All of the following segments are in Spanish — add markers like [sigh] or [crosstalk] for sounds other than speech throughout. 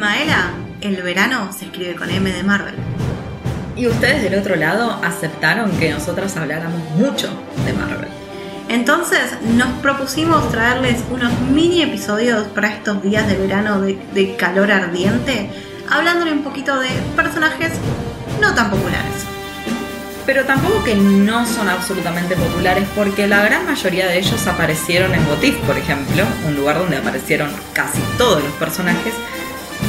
Maela, el verano se escribe con M de Marvel. Y ustedes del otro lado aceptaron que nosotras habláramos mucho de Marvel. Entonces nos propusimos traerles unos mini episodios para estos días de verano de, de calor ardiente, hablándole un poquito de personajes no tan populares. Pero tampoco que no son absolutamente populares, porque la gran mayoría de ellos aparecieron en Botif, por ejemplo, un lugar donde aparecieron casi todos los personajes.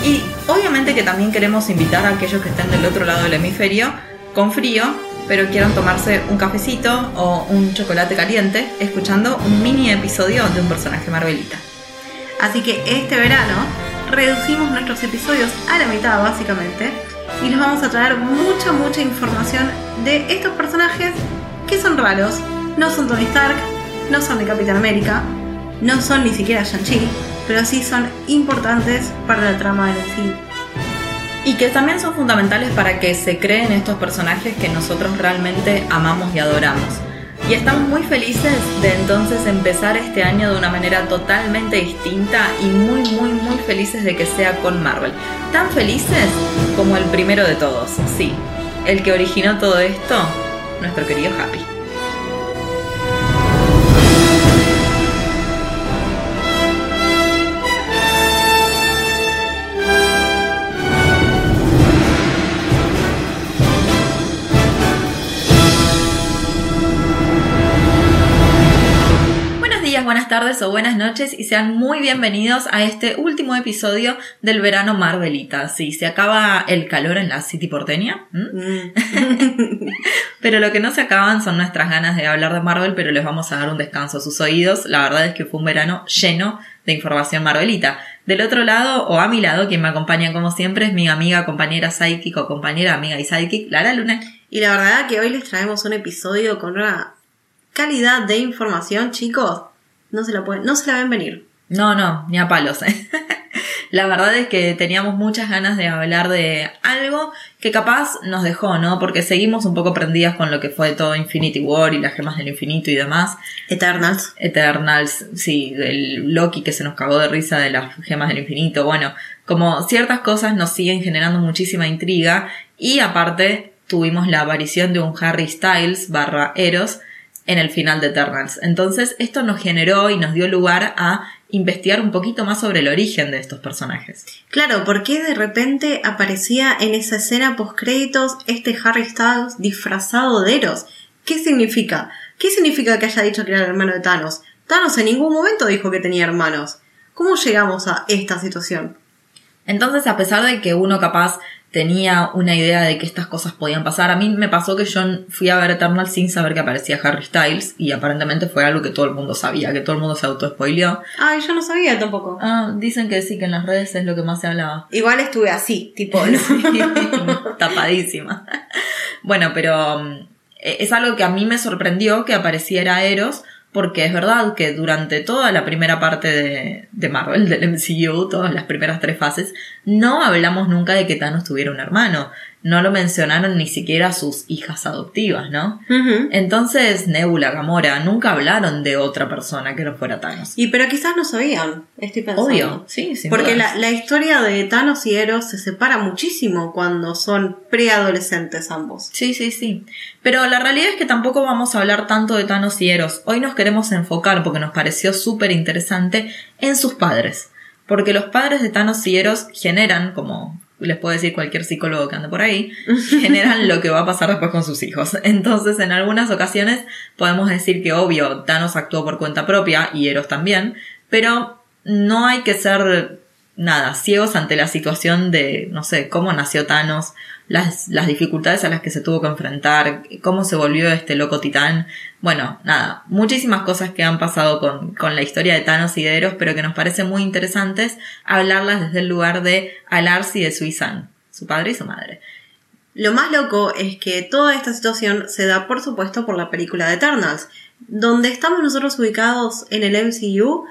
Y obviamente que también queremos invitar a aquellos que estén del otro lado del hemisferio con frío, pero quieran tomarse un cafecito o un chocolate caliente escuchando un mini episodio de un personaje Marvelita. Así que este verano reducimos nuestros episodios a la mitad básicamente y les vamos a traer mucha, mucha información de estos personajes que son raros. No son Tony Stark, no son de Capitán América, no son ni siquiera Shang-Chi, pero sí son importantes para la trama del MCU. Y que también son fundamentales para que se creen estos personajes que nosotros realmente amamos y adoramos. Y estamos muy felices de entonces empezar este año de una manera totalmente distinta y muy, muy, muy felices de que sea con Marvel. Tan felices como el primero de todos, sí. El que originó todo esto, nuestro querido Happy. Tardes o buenas noches y sean muy bienvenidos a este último episodio del verano Marvelita. Sí, se acaba el calor en la City porteña. ¿m? [laughs] [laughs] Pero lo que no se acaban son nuestras ganas de hablar de Marvel, pero les vamos a dar un descanso a sus oídos. La verdad es que fue un verano lleno de información Marvelita. Del otro lado, o a mi lado, quien me acompaña como siempre es mi amiga, compañera psychic o compañera, amiga y psychic, Lara Luna. Y la verdad que hoy les traemos un episodio con una calidad de información, chicos. No se la pueden, no se la ven venir. No, no, ni a palos. ¿eh? [laughs] La verdad es que teníamos muchas ganas de hablar de algo que capaz nos dejó, ¿no? Porque seguimos un poco prendidas con lo que fue todo Infinity War y las gemas del infinito y demás. Eternals. Eternals, sí, del Loki que se nos cagó de risa de las gemas del infinito. Bueno, como ciertas cosas nos siguen generando muchísima intriga y aparte tuvimos la aparición de un Harry Styles barra Eros en el final de Eternals. Entonces esto nos generó y nos dio lugar a investigar un poquito más sobre el origen de estos personajes. Claro, ¿por qué de repente aparecía en esa escena post créditos este Harry Styles disfrazado de Eros? ¿Qué significa? ¿Qué significa que haya dicho que era el hermano de Thanos? Thanos en ningún momento dijo que tenía hermanos. ¿Cómo llegamos a esta situación? Entonces, a pesar de que uno capaz tenía una idea de que estas cosas podían pasar, a mí me pasó que yo fui a ver Eternal sin saber que aparecía Harry Styles y aparentemente fue algo que todo el mundo sabía, que todo el mundo se auto-spoileó. Ay, yo no sabía tampoco. Ah, dicen que sí, que en las redes es lo que más se hablaba. Igual estuve así, tipo, [laughs] ¿no? [laughs] tapadísima. Bueno, pero um, es algo que a mí me sorprendió que apareciera Eros, porque es verdad que durante toda la primera parte de, de, Marvel, del MCU, todas las primeras tres fases, no hablamos nunca de que Thanos tuviera un hermano. No lo mencionaron ni siquiera sus hijas adoptivas, ¿no? Uh -huh. Entonces, Nebula, Gamora, nunca hablaron de otra persona que no fuera Thanos. Y pero quizás no sabían, estoy pensando. Obvio, sí, sí. Porque la, la, historia de Thanos y Eros se separa muchísimo cuando son preadolescentes ambos. Sí, sí, sí. Pero la realidad es que tampoco vamos a hablar tanto de Thanos y Eros. Hoy nos queremos enfocar, porque nos pareció súper interesante, en sus padres. Porque los padres de Thanos y Eros generan, como les puedo decir cualquier psicólogo que ande por ahí, [laughs] generan lo que va a pasar después con sus hijos. Entonces, en algunas ocasiones podemos decir que obvio, Thanos actuó por cuenta propia y Eros también, pero no hay que ser nada, ciegos ante la situación de, no sé, cómo nació Thanos, las, dificultades a las que se tuvo que enfrentar, cómo se volvió este loco titán. Bueno, nada, muchísimas cosas que han pasado con, con la historia de Thanos y de Eros, pero que nos parecen muy interesantes hablarlas desde el lugar de Alars y de Suizan, su padre y su madre. Lo más loco es que toda esta situación se da, por supuesto, por la película de Eternals, donde estamos nosotros ubicados en el MCU,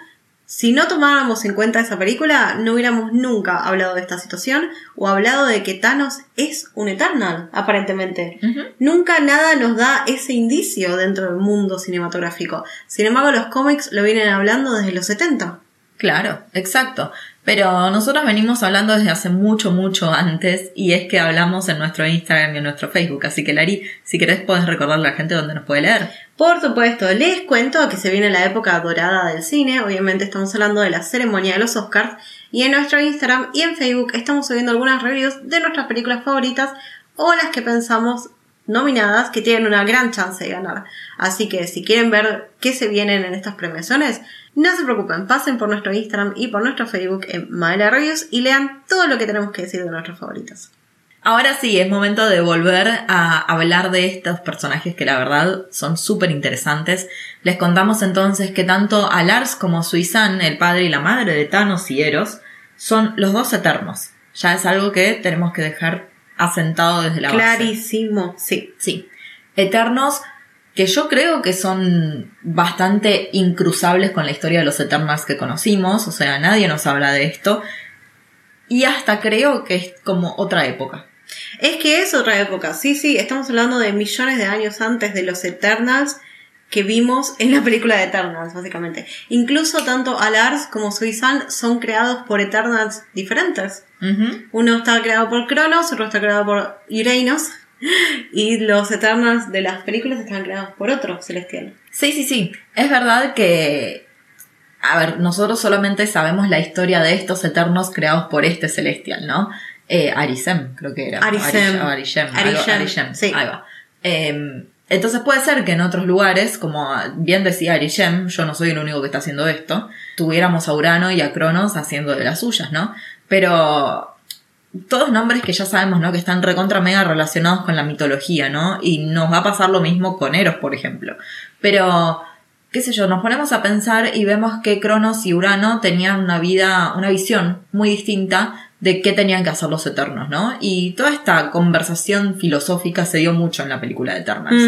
si no tomáramos en cuenta esa película, no hubiéramos nunca hablado de esta situación o hablado de que Thanos es un Eternal, aparentemente. Uh -huh. Nunca nada nos da ese indicio dentro del mundo cinematográfico. Sin embargo, los cómics lo vienen hablando desde los 70. Claro, exacto. Pero nosotros venimos hablando desde hace mucho, mucho antes y es que hablamos en nuestro Instagram y en nuestro Facebook. Así que Lari, si querés puedes recordarle a la gente dónde nos puede leer. Por supuesto, les cuento que se viene la época dorada del cine. Obviamente estamos hablando de la ceremonia de los Oscars. Y en nuestro Instagram y en Facebook estamos subiendo algunas reviews de nuestras películas favoritas o las que pensamos nominadas que tienen una gran chance de ganar. Así que si quieren ver qué se vienen en estas premiaciones, no se preocupen, pasen por nuestro Instagram y por nuestro Facebook en Maela Reviews y lean todo lo que tenemos que decir de nuestros favoritos. Ahora sí, es momento de volver a hablar de estos personajes que la verdad son súper interesantes. Les contamos entonces que tanto a Lars como Suizan, el padre y la madre de Thanos y Eros, son los dos eternos. Ya es algo que tenemos que dejar asentado desde la base. Clarísimo, sí. Sí. Eternos que yo creo que son bastante incruzables con la historia de los Eternals que conocimos, o sea, nadie nos habla de esto. Y hasta creo que es como otra época. Es que es otra época, sí, sí, estamos hablando de millones de años antes de los Eternals que vimos en la película de Eternals, básicamente. Incluso tanto Alars como Suizan son creados por Eternals diferentes. Uno está creado por Cronos, otro está creado por Uranus. Y los Eternals de las películas están creados por otro celestial. Sí, sí, sí. Es verdad que. A ver, nosotros solamente sabemos la historia de estos Eternos creados por este celestial, ¿no? Eh, Arisem, creo que era. Arisem. Arishem. Arishem. Sí. Ahí va. Em, entonces puede ser que en otros lugares, como bien decía Arishem, yo no soy el único que está haciendo esto, tuviéramos a Urano y a Cronos haciendo de las suyas, ¿no? Pero todos nombres que ya sabemos, ¿no? Que están recontra mega relacionados con la mitología, ¿no? Y nos va a pasar lo mismo con Eros, por ejemplo. Pero, qué sé yo, nos ponemos a pensar y vemos que Cronos y Urano tenían una vida, una visión muy distinta de qué tenían que hacer los Eternos, ¿no? Y toda esta conversación filosófica se dio mucho en la película de Eternals.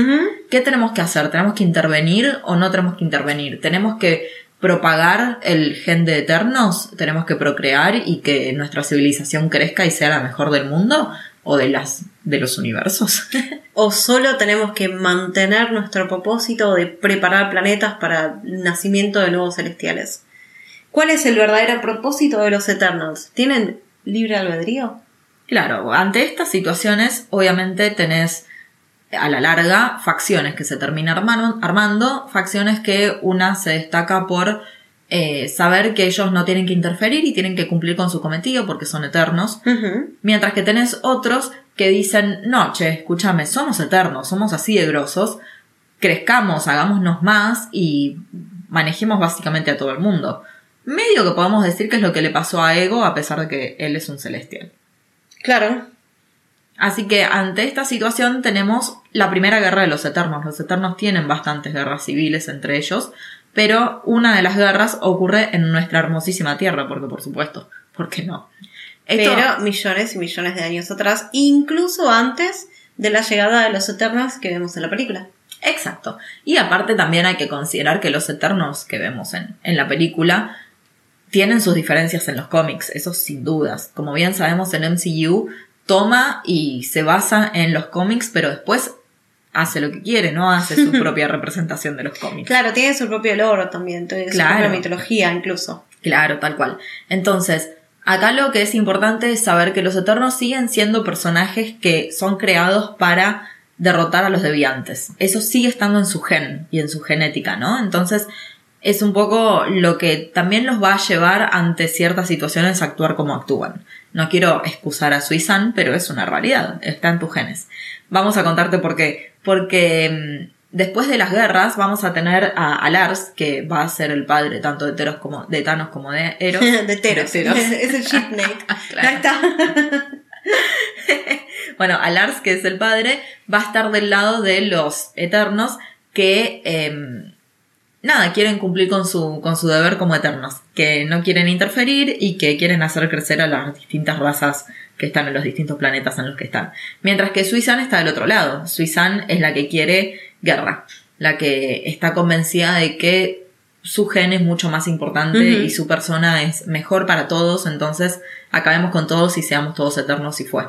¿Qué tenemos que hacer? ¿Tenemos que intervenir o no tenemos que intervenir? ¿Tenemos que propagar el gen de Eternos? ¿Tenemos que procrear y que nuestra civilización crezca y sea la mejor del mundo? ¿O de las de los universos? [laughs] ¿O solo tenemos que mantener nuestro propósito de preparar planetas para el nacimiento de nuevos celestiales? ¿Cuál es el verdadero propósito de los Eternals? ¿Tienen libre albedrío. Claro, ante estas situaciones, obviamente tenés a la larga facciones que se terminan armando, facciones que una se destaca por eh, saber que ellos no tienen que interferir y tienen que cumplir con su cometido porque son eternos, mientras que tenés otros que dicen, no, che, escúchame, somos eternos, somos así de grosos, crezcamos, hagámonos más y manejemos básicamente a todo el mundo medio que podemos decir que es lo que le pasó a Ego a pesar de que él es un celestial. Claro. Así que ante esta situación tenemos la primera guerra de los Eternos. Los Eternos tienen bastantes guerras civiles entre ellos, pero una de las guerras ocurre en nuestra hermosísima Tierra, porque por supuesto, ¿por qué no? Pero millones y millones de años atrás, incluso antes de la llegada de los Eternos que vemos en la película. Exacto. Y aparte también hay que considerar que los Eternos que vemos en, en la película tienen sus diferencias en los cómics, eso sin dudas. Como bien sabemos, en MCU toma y se basa en los cómics, pero después hace lo que quiere, no hace su [laughs] propia representación de los cómics. Claro, tiene su propio logro también, tiene su propia mitología incluso. Claro, tal cual. Entonces, acá lo que es importante es saber que los Eternos siguen siendo personajes que son creados para derrotar a los deviantes. Eso sigue estando en su gen y en su genética, ¿no? Entonces, es un poco lo que también los va a llevar ante ciertas situaciones a actuar como actúan. No quiero excusar a Suizan, pero es una realidad, está en tus genes. Vamos a contarte por qué. Porque mm, después de las guerras vamos a tener a, Lars, que va a ser el padre tanto de Teros como de Thanos como de Eros. [laughs] de Teros. [laughs] es el shipmate. [laughs] Ahí está. bueno, a Lars, que es el padre, va a estar del lado de los Eternos que em, nada, quieren cumplir con su, con su deber como eternos, que no quieren interferir y que quieren hacer crecer a las distintas razas que están en los distintos planetas en los que están. Mientras que Suizan está del otro lado. Suizan es la que quiere guerra, la que está convencida de que su gen es mucho más importante y su persona es mejor para todos, entonces acabemos con todos y seamos todos eternos y fue.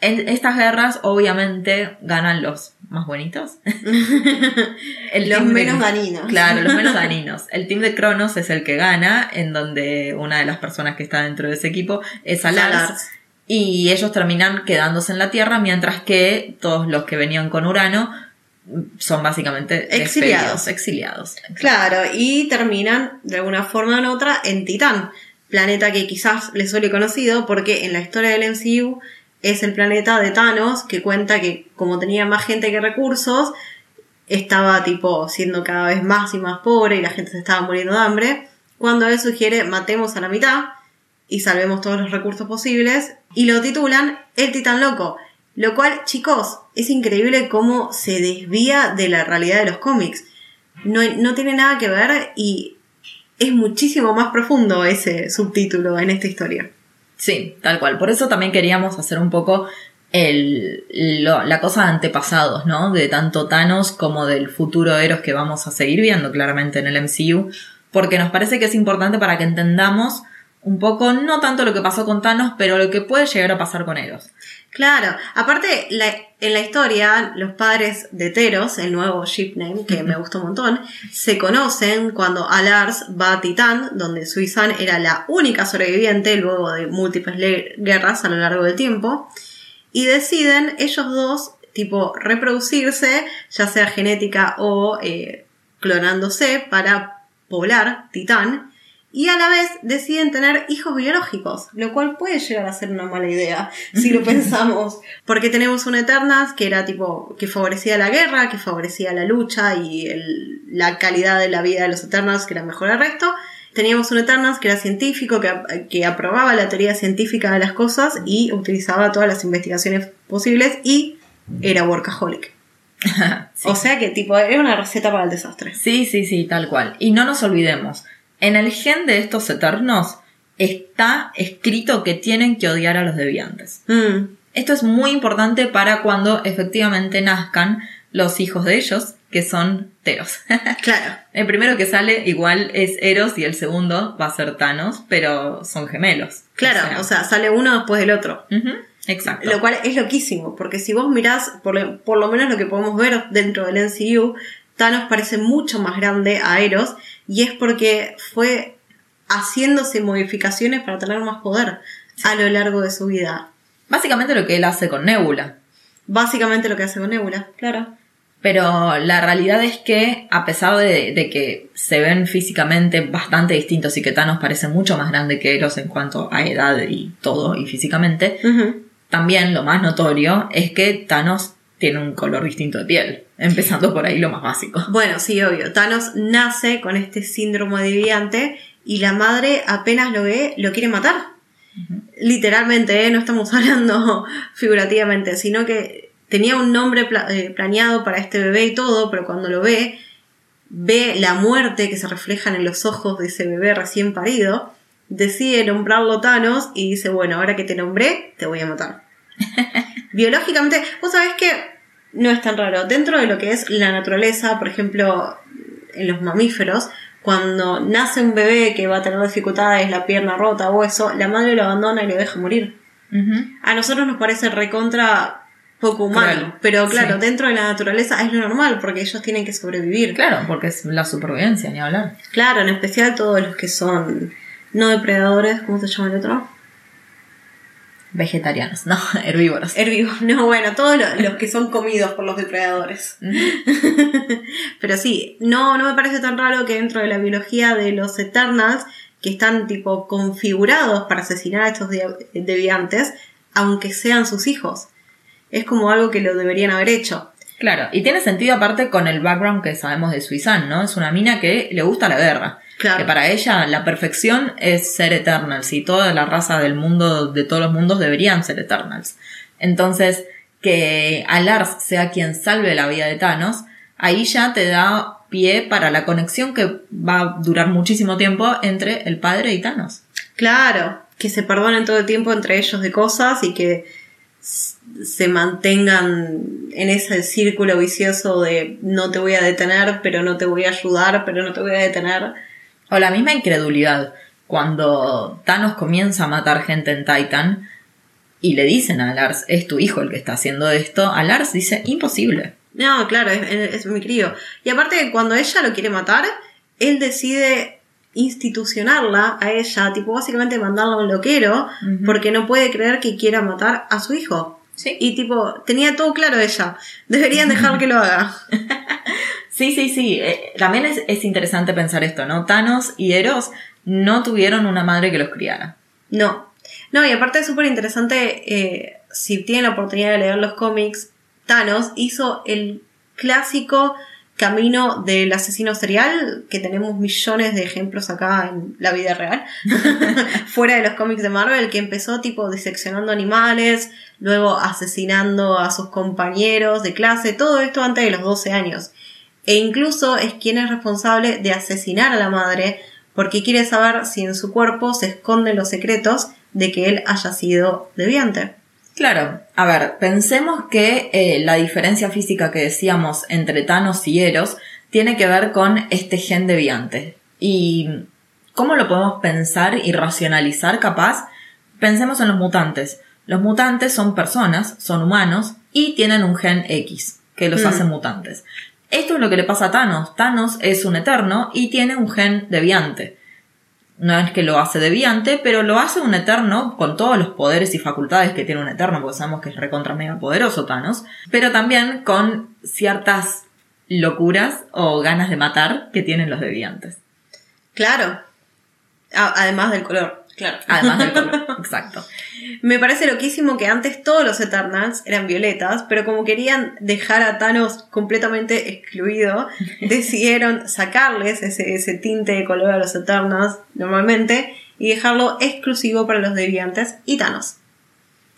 En estas guerras, obviamente, ganan los más bonitos. [laughs] El los menos dañinos. Claro, los menos [laughs] dañinos. El team de Cronos es el que gana, en donde una de las personas que está dentro de ese equipo es Alars. Y ellos terminan quedándose en la Tierra, mientras que todos los que venían con Urano son básicamente exiliados. exiliados. Claro, y terminan de alguna forma u otra en Titán, planeta que quizás les suele conocido porque en la historia del MCU es el planeta de Thanos, que cuenta que como tenía más gente que recursos, estaba tipo siendo cada vez más y más pobre y la gente se estaba muriendo de hambre, cuando él sugiere matemos a la mitad y salvemos todos los recursos posibles y lo titulan El Titán Loco, lo cual, chicos, es increíble cómo se desvía de la realidad de los cómics. No, no tiene nada que ver y es muchísimo más profundo ese subtítulo en esta historia. Sí, tal cual. Por eso también queríamos hacer un poco el, la cosa de antepasados, ¿no? De tanto Thanos como del futuro Eros que vamos a seguir viendo claramente en el MCU, porque nos parece que es importante para que entendamos un poco, no tanto lo que pasó con Thanos, pero lo que puede llegar a pasar con Eros. Claro, aparte en la historia, los padres de Teros, el nuevo shipname, que me gustó un montón, se conocen cuando Alars va a Titán, donde Suizan era la única sobreviviente luego de múltiples guerras a lo largo del tiempo, y deciden ellos dos, tipo, reproducirse, ya sea genética o eh, clonándose, para poblar Titán y a la vez deciden tener hijos biológicos, lo cual puede llegar a ser una mala idea si lo [laughs] pensamos, porque tenemos un Eternas que era tipo que favorecía la guerra, que favorecía la lucha y la calidad de la vida de los Eternas que era mejor al resto. Teníamos un Eternas que era científico, que, que aprobaba la teoría científica de las cosas y utilizaba todas las investigaciones posibles y era workaholic. [laughs] O sea que tipo era una receta para el desastre. Sí, sí, sí, tal cual. Y no nos olvidemos, en el gen de estos eternos está escrito que tienen que odiar a los deviantes. Mm. Esto es muy importante para cuando efectivamente nazcan los hijos de ellos, que son Teros. [laughs] claro. El primero que sale igual es Eros y el segundo va a ser Thanos, pero son gemelos. Claro, o sea, sale uno después del otro. Exacto. Lo cual es loquísimo, porque si vos mirás, por lo, por lo menos lo que podemos ver dentro del NCU, Thanos parece mucho más grande a Eros y es porque fue haciéndose modificaciones para tener más poder a lo largo de su vida. Básicamente lo que él hace con Nebula. Básicamente lo que hace con Nebula, claro. Pero la realidad es que, a pesar de, que se ven físicamente bastante distintos y que Thanos parece mucho más grande que Eros en cuanto a edad y todo, y físicamente, también lo más notorio es que Thanos tiene un color distinto de piel. Empezando por ahí lo más básico. Bueno, sí, obvio. Thanos nace con este síndrome deviante y la madre apenas lo ve, lo quiere matar. Literalmente, ¿eh? no estamos [laughs] hablando figurativamente, sino que tenía un nombre eh, planeado para este bebé y todo, pero cuando lo ve, ve la muerte que se refleja en los ojos de ese bebé recién parido, decide nombrarlo Thanos y dice, bueno, ahora que te nombré, te voy a matar. [laughs] Biológicamente, vos sabés que no es tan raro. Dentro de lo que es la naturaleza, por ejemplo, en los mamíferos, cuando nace un bebé que va a tener dificultades, la pierna rota o eso, la madre lo abandona y lo deja morir. A nosotros nos parece recontra poco humano, pero claro, dentro de la naturaleza es lo normal porque ellos tienen que sobrevivir. Claro, porque es la supervivencia, ni hablar. Claro, en especial todos los que son no depredadores, ¿cómo se llama el otro? Vegetarianos, no, [laughs] herbívoros. Herbívoros, no, bueno, todos los, que son comidos por los depredadores. [laughs] Pero sí, no, no me parece tan raro que dentro de la biología de los Eternals, que están tipo configurados para asesinar a estos deviantes, aunque sean sus hijos. Es como algo que lo deberían haber hecho. Claro, y tiene sentido aparte con el background que sabemos de Suizan, ¿no? Es una mina que le gusta la guerra. Que para ella la perfección es ser Eternals y toda la raza del mundo, de todos los mundos deberían ser Eternals. Entonces, que Alars sea quien salve la vida de Thanos, ahí ya te da pie para la conexión que va a durar muchísimo tiempo entre el padre y Thanos. Claro, que se perdonen todo el tiempo entre ellos de cosas y que se mantengan en ese círculo vicioso de no te voy a detener, pero no te voy a ayudar, pero no te voy a detener. O la misma incredulidad. Cuando Thanos comienza a matar gente en Titan y le dicen a Lars, es tu hijo el que está haciendo esto, a Lars dice, imposible. No, claro, es, es- es mi crío. Y aparte, cuando ella lo quiere matar, él decide institucionarla a ella, tipo básicamente mandarla a un loquero, porque no puede creer que quiera matar a su hijo. Sí. Y tipo, tenía todo claro ella. Deberían dejar que lo haga. [laughs] Sí, sí, sí. Eh, también es, es interesante pensar esto, ¿no? Thanos y Eros no tuvieron una madre que los criara. No. No, y aparte es súper interesante, eh, si tienen la oportunidad de leer los cómics, Thanos hizo el clásico camino del asesino serial, que tenemos millones de ejemplos acá en la vida real, [laughs] fuera de los cómics de Marvel, que empezó tipo diseccionando animales, luego asesinando a sus compañeros de clase, todo esto antes de los 12 años. E incluso es quien es responsable de asesinar a la madre porque quiere saber si en su cuerpo se esconden los secretos de que él haya sido deviante. Claro, a ver, pensemos que eh, la diferencia física que decíamos entre Thanos y Eros tiene que ver con este gen deviante. ¿Y cómo lo podemos pensar y racionalizar capaz? Pensemos en los mutantes. Los mutantes son personas, son humanos y tienen un gen X que los Mm. hace mutantes. Esto es lo que le pasa a Thanos. Thanos es un eterno y tiene un gen deviante. No es que lo hace deviante, pero lo hace un eterno con todos los poderes y facultades que tiene un eterno, porque sabemos que es recontra mega poderoso Thanos, pero también con ciertas locuras o ganas de matar que tienen los deviantes. Claro. Además del color, claro. Además del [laughs] color. Exacto. Me parece loquísimo que antes todos los Eternals eran violetas, pero como querían dejar a Thanos completamente excluido, [laughs] decidieron sacarles ese, ese tinte de color a los Eternals normalmente y dejarlo exclusivo para los deviantes y Thanos.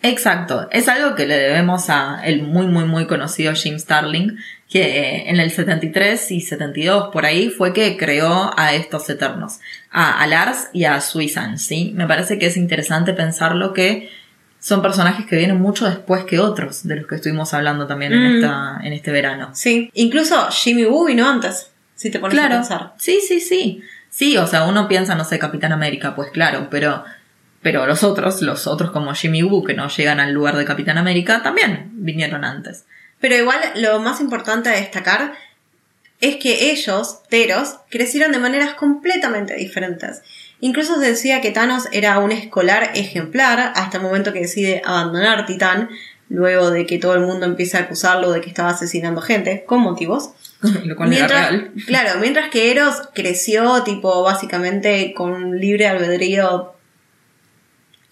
Exacto. Es algo que le debemos a el muy, muy, muy conocido Jim Starling, que eh, en el 73 y 72 por ahí fue que creó a estos eternos, a, a Lars y a Suizan, ¿sí? Me parece que es interesante pensarlo que son personajes que vienen mucho después que otros, de los que estuvimos hablando también en, Mm. esta, en este verano. Sí, incluso Jimmy Woo vino antes, si te pones a pensar. Sí, sí, sí. Sí, o sea, uno piensa, no sé, Capitán América, pues claro, pero, pero los otros, los otros como Jimmy Woo, que no llegan al lugar de Capitán América, también vinieron antes. Pero igual lo más importante a destacar es que ellos, Teros, crecieron de maneras completamente diferentes. Incluso se decía que Thanos era un escolar ejemplar hasta el momento que decide abandonar Titán, luego de que todo el mundo empieza a acusarlo de que estaba asesinando gente, con motivos. [laughs] Lo cual era Mientras, real. claro, mientras que Eros creció, tipo, básicamente con libre albedrío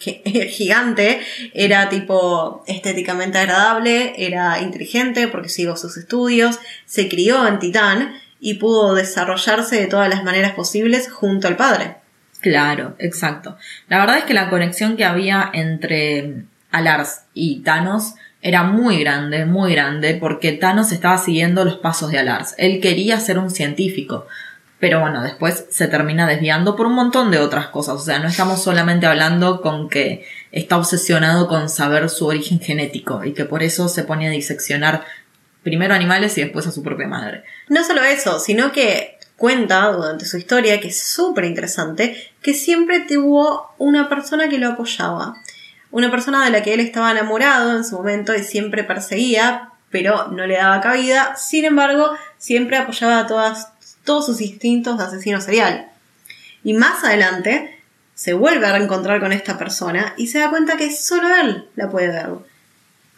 [laughs] gigante, era tipo estéticamente agradable, era inteligente porque siguió sus estudios, se crió en Titán y pudo desarrollarse de todas las maneras posibles junto al padre. Claro, exacto. La verdad es que la conexión que había entre Alars y Thanos era muy grande, muy grande, porque Thanos estaba siguiendo los pasos de Alars. Él quería ser un científico, pero bueno, después se termina desviando por un montón de otras cosas. O sea, no estamos solamente hablando con que está obsesionado con saber su origen genético y que por eso se pone a diseccionar primero animales y después a su propia madre. No solo eso, sino que cuenta durante su historia, que es súper interesante, que siempre tuvo una persona que lo apoyaba. Una persona de la que él estaba enamorado en su momento y siempre perseguía, pero no le daba cabida. Sin embargo, siempre apoyaba a todas, todos sus instintos de asesino serial. Y más adelante, se vuelve a reencontrar con esta persona y se da cuenta que solo él la puede ver.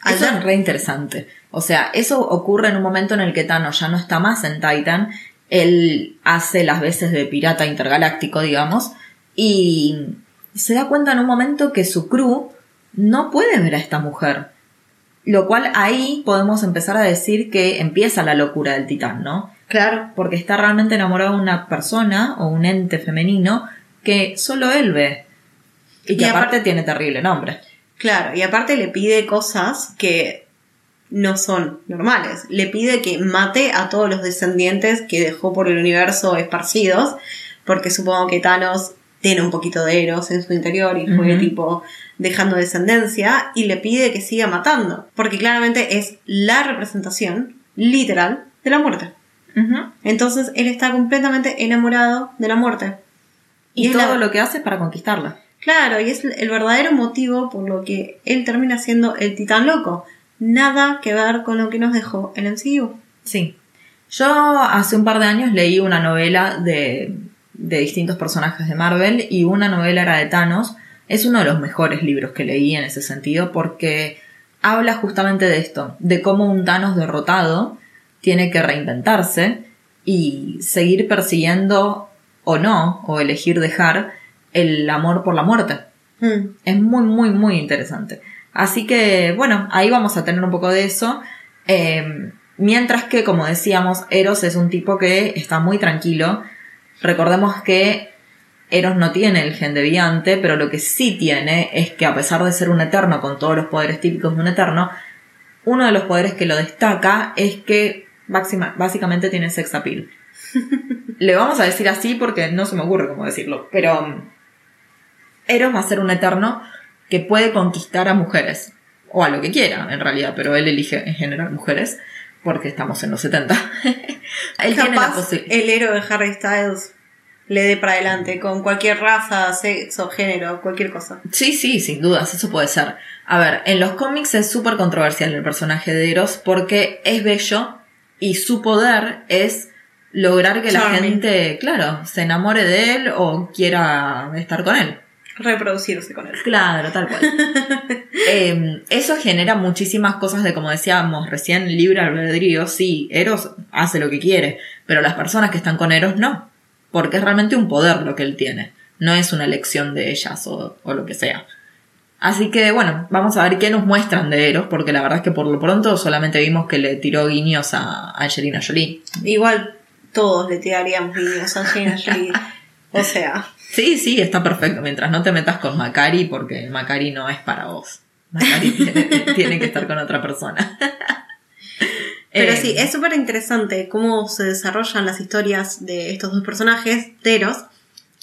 Eso es re interesante. O sea, eso ocurre en un momento en el que Thanos ya no está más en Titan. Él hace las veces de pirata intergaláctico, digamos, y se da cuenta en un momento que su crew no puede ver a esta mujer. Lo cual ahí podemos empezar a decir que empieza la locura del titán, ¿no? Claro, Porque está realmente enamorado de una persona o un ente femenino que solo él ve. Y que aparte aparte- tiene terrible nombre. Claro, y aparte le pide cosas que no son normales. Le pide que mate a todos los descendientes que dejó por el universo esparcidos, porque supongo que Thanos tiene un poquito de Eros en su interior y fue tipo dejando descendencia, y le pide que siga matando, porque claramente es la representación literal de la muerte. Entonces él está completamente enamorado de la muerte. Y, es todo la- lo que hace es para conquistarla. Claro, y es el verdadero motivo por lo que él termina siendo el titán loco. Nada que ver con lo que nos dejó el MCU. Sí. Yo hace un par de años leí una novela de, de distintos personajes de Marvel y una novela era de Thanos. Es uno de los mejores libros que leí en ese sentido porque habla justamente de esto, de cómo un Thanos derrotado tiene que reinventarse y seguir persiguiendo o no, o elegir dejar el amor por la muerte. Mm. Es muy, muy, muy interesante. Así que, bueno, ahí vamos a tener un poco de eso. Eh, mientras que, como decíamos, Eros es un tipo que está muy tranquilo. Recordemos que Eros no tiene el gen deviante, pero lo que sí tiene es que a pesar de ser un eterno con todos los poderes típicos de un eterno, uno de los poderes que lo destaca es que máxima- básicamente tiene sex appeal. Le vamos a decir así porque no se me ocurre cómo decirlo, pero um, Eros va a ser un eterno que puede conquistar a mujeres, o a lo que quiera en realidad, pero él elige en general mujeres porque estamos en los 70. [laughs] él tiene la el héroe de Harry Styles le dé para adelante con cualquier raza, sexo, género, cualquier cosa. Sí, sí, sin dudas, eso puede ser. A ver, en los cómics es súper controversial el personaje de Eros porque es bello y su poder es lograr que la gente, claro, se enamore de él o quiera estar con él. Reproducirse con él. Claro, tal cual. [laughs] Eh, eso genera muchísimas cosas de, como decíamos recién, libre albedrío. Sí, Eros hace lo que quiere, pero las personas que están con Eros no. Porque es realmente un poder lo que él tiene. No es una elección de ellas o, o lo que sea. Así que bueno, vamos a ver qué nos muestran de Eros, porque la verdad es que por lo pronto solamente vimos que le tiró guiños a Angelina Jolie. Igual todos le tiraríamos niños a Angelina Jolie. O sea, Sí, sí, está perfecto, mientras no te metas con Macari, porque Macari no es para vos. Macari [laughs] tiene, tiene que estar con otra persona. [laughs] pero Eh, sí, es súper interesante cómo se desarrollan las historias de estos dos personajes, Teros,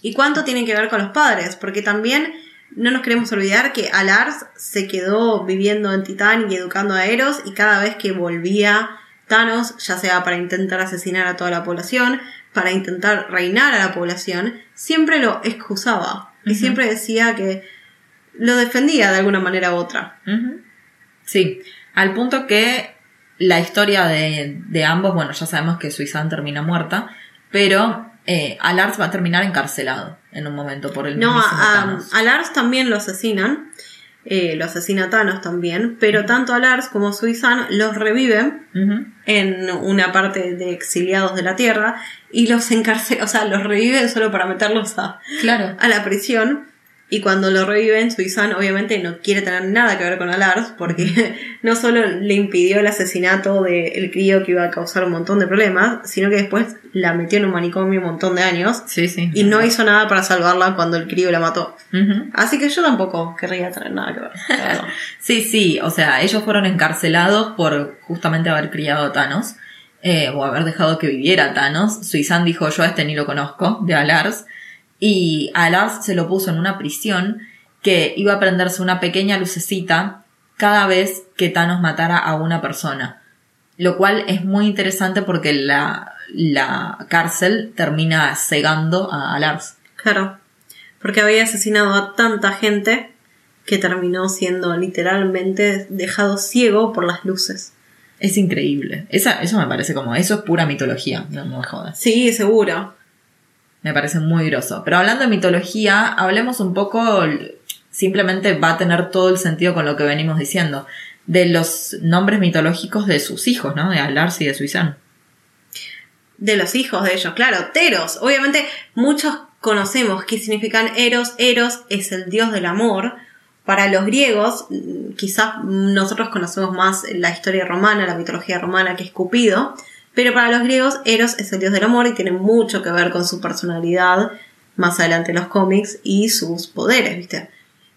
y cuánto tienen que ver con los padres, porque también no nos queremos olvidar que Alars se quedó viviendo en Titán y educando a Eros, y cada vez que volvía Thanos, ya sea para intentar asesinar a toda la población, para intentar reinar a la población, siempre lo excusaba. Y siempre decía que lo defendía de alguna manera u otra. Sí, al punto que la historia de, de ambos, bueno, ya sabemos que Suizan termina muerta, pero eh, Alars va a terminar encarcelado en un momento por el No, a, a- Thanos. a Lars también lo asesinan. eh, lo asesina Thanos también. Pero tanto a Lars como Suizan los reviven en una parte de exiliados de la Tierra. Y los encarcelan, o sea, los reviven solo para meterlos a, Claro. a la prisión. Y cuando lo reviven, Suizan obviamente no quiere tener nada que ver con Alars porque [laughs] no solo le impidió el asesinato del crío que iba a causar un montón de problemas, sino que después la metió en un manicomio un montón de años Sí, sí. y no hizo nada para salvarla cuando el crío la mató. Así que yo tampoco querría tener nada que ver. la verdad. [laughs] Sí, sí, o sea, ellos fueron encarcelados por justamente haber criado a Thanos, eh, o haber dejado que viviera Thanos. Suizan dijo, yo a este ni lo conozco, de Alars, y a Alars se lo puso en una prisión que iba a prenderse una pequeña lucecita cada vez que Thanos matara a una persona. Lo cual es muy interesante porque la, la cárcel termina cegando a Alars. claro. Porque había asesinado a tanta gente que terminó siendo literalmente dejado ciego por las luces. Es increíble. Esa, eso me parece como, eso es pura mitología, no me jodas. Sí, seguro. Me parece muy groso. Pero hablando de mitología, hablemos un poco, simplemente va a tener todo el sentido con lo que venimos diciendo, de los nombres mitológicos de sus hijos, ¿no? De Alars y de Suizan. De los hijos de ellos, claro, Teros. Obviamente muchos conocemos qué significan Eros. Eros es el dios del amor. Para los griegos, mm, quizás nosotros conocemos más la historia romana, la mitología romana, que es Cupido. Pero para los griegos, Eros es el dios del amor y tiene mucho que ver con su personalidad más adelante en los cómics y sus poderes, ¿viste?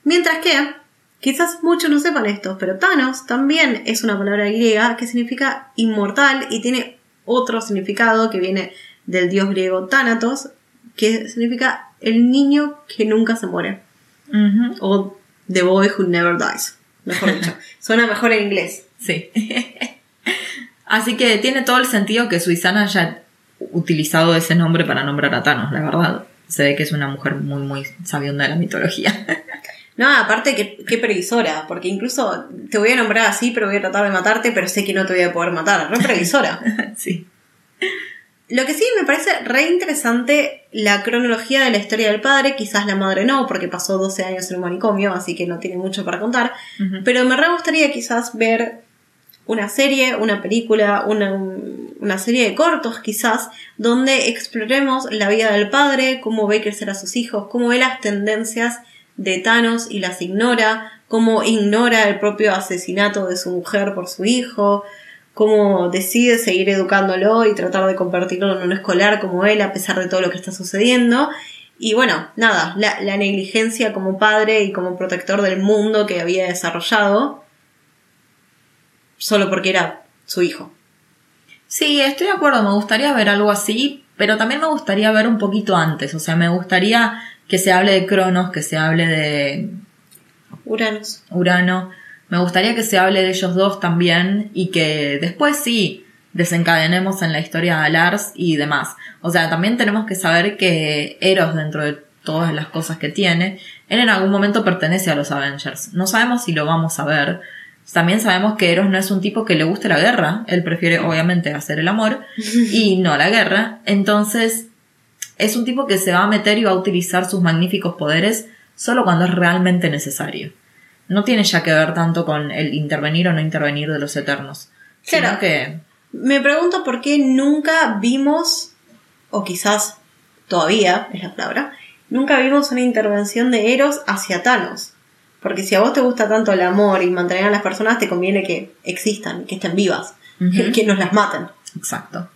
Mientras que, quizás muchos no sepan esto, pero Thanos también es una palabra griega que significa inmortal y tiene otro significado que viene del dios griego Thanatos, que significa el niño que nunca se muere. O The Boy Who Never Dies. Mejor dicho. [laughs] Suena mejor en inglés. Sí. [laughs] Así que tiene todo el sentido que Suizan haya utilizado ese nombre para nombrar a Thanos, la verdad. se ve que es una mujer muy, muy sabionda de la mitología. No, aparte que qué previsora, porque incluso te voy a nombrar así, pero voy a tratar de matarte, pero sé que no te voy a poder matar. Re previsora. [laughs] sí. Lo que sí me parece re interesante la cronología de la historia del padre, quizás la madre no, porque pasó 12 años en un manicomio, así que no tiene mucho para contar, pero me re gustaría quizás ver una serie, una película, una, una serie de cortos quizás, donde exploremos la vida del padre, cómo ve crecer a sus hijos, cómo ve las tendencias de Thanos y las ignora, cómo ignora el propio asesinato de su mujer por su hijo, cómo decide seguir educándolo y tratar de convertirlo en un escolar como él a pesar de todo lo que está sucediendo. Y bueno, nada, la, la negligencia como padre y como protector del mundo que había desarrollado solo porque era su hijo. Sí, estoy de acuerdo, me gustaría ver algo así, pero también me gustaría ver un poquito antes, o sea, me gustaría que se hable de Cronos, que se hable de Uranus. Urano, me gustaría que se hable de ellos dos también y que después sí desencadenemos en la historia de Lars y demás. O sea, también tenemos que saber que Eros, dentro de todas las cosas que tiene, él en algún momento pertenece a los Avengers. No sabemos si lo vamos a ver. También sabemos que Eros no es un tipo que le guste la guerra. Él prefiere, obviamente, hacer el amor [laughs] y no la guerra. Entonces, es un tipo que se va a meter y va a utilizar sus magníficos poderes solo cuando es realmente necesario. No tiene ya que ver tanto con el intervenir o no intervenir de los Eternos. Claro. que Me pregunto por qué nunca vimos, o quizás todavía es la palabra, nunca vimos una intervención de Eros hacia Thanos. Porque si a vos te gusta tanto el amor y mantener a las personas, te conviene que existan, que estén vivas, que, que nos las maten. Exacto.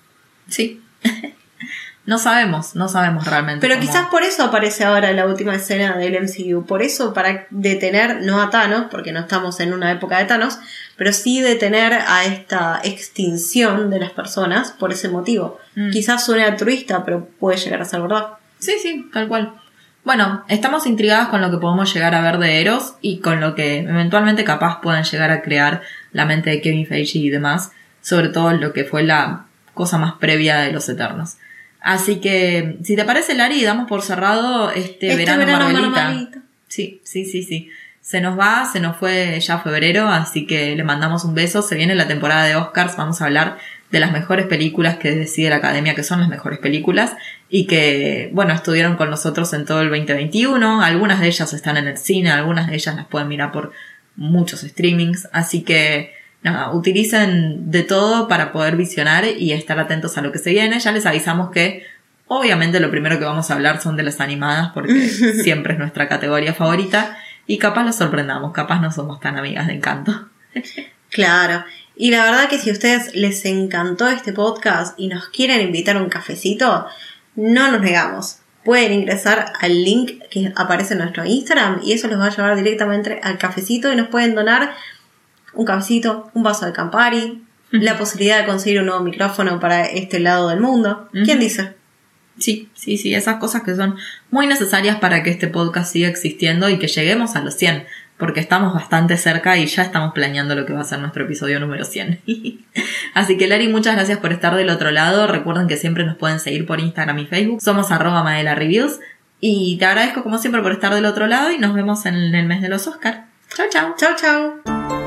Sí. [laughs] no sabemos, no sabemos realmente. Pero cómo- quizás por eso aparece ahora la última escena del MCU. Por eso, para detener, no a Thanos, porque no estamos en una época de Thanos, pero sí detener a esta extinción de las personas por ese motivo. Mm. Quizás suene altruista, pero puede llegar a ser verdad. Sí, sí, tal cual. Bueno, estamos intrigadas con lo que podemos llegar a ver de Eros y con lo que eventualmente capaz puedan llegar a crear la mente de Kevin Feige y demás, sobre todo lo que fue la cosa más previa de los Eternos. Así que, si te parece, Lari, damos por cerrado este, Este verano, verano Marvelita. Marvelita. Sí, sí, sí, sí. Se nos va, se nos fue ya febrero, así que le mandamos un beso. Se viene la temporada de Oscars, vamos a hablar de las mejores películas que decide la academia, que son las mejores películas, y que, bueno, estuvieron con nosotros en todo el 2021. Algunas de ellas están en el cine, algunas de ellas las pueden mirar por muchos streamings, así que, nada, utilicen de todo para poder visionar y estar atentos a lo que se viene. Ya les avisamos que Obviamente lo primero que vamos a hablar son de las animadas porque [laughs] siempre es nuestra categoría favorita y capaz los sorprendamos, capaz no somos tan amigas de encanto. [laughs] Claro. Y la verdad que si a ustedes les encantó este podcast y nos quieren invitar a un cafecito, no nos negamos. Pueden ingresar al link que aparece en nuestro Instagram y eso los va a llevar directamente al cafecito y nos pueden donar un cafecito, un vaso de Campari, la posibilidad de conseguir un nuevo micrófono para este lado del mundo. ¿Quién dice? Sí, sí, sí, esas cosas que son muy necesarias para que este podcast siga existiendo y que lleguemos a los 100, porque estamos bastante cerca y ya estamos planeando lo que va a ser nuestro episodio número 100. [laughs] Así que Lari, muchas gracias por estar del otro lado. Recuerden que siempre nos pueden seguir por Instagram y Facebook. Somos arroba Maela Reviews. Y te agradezco como siempre por estar del otro lado y nos vemos en el mes de los Oscar. Chao, chao. Chau, chau.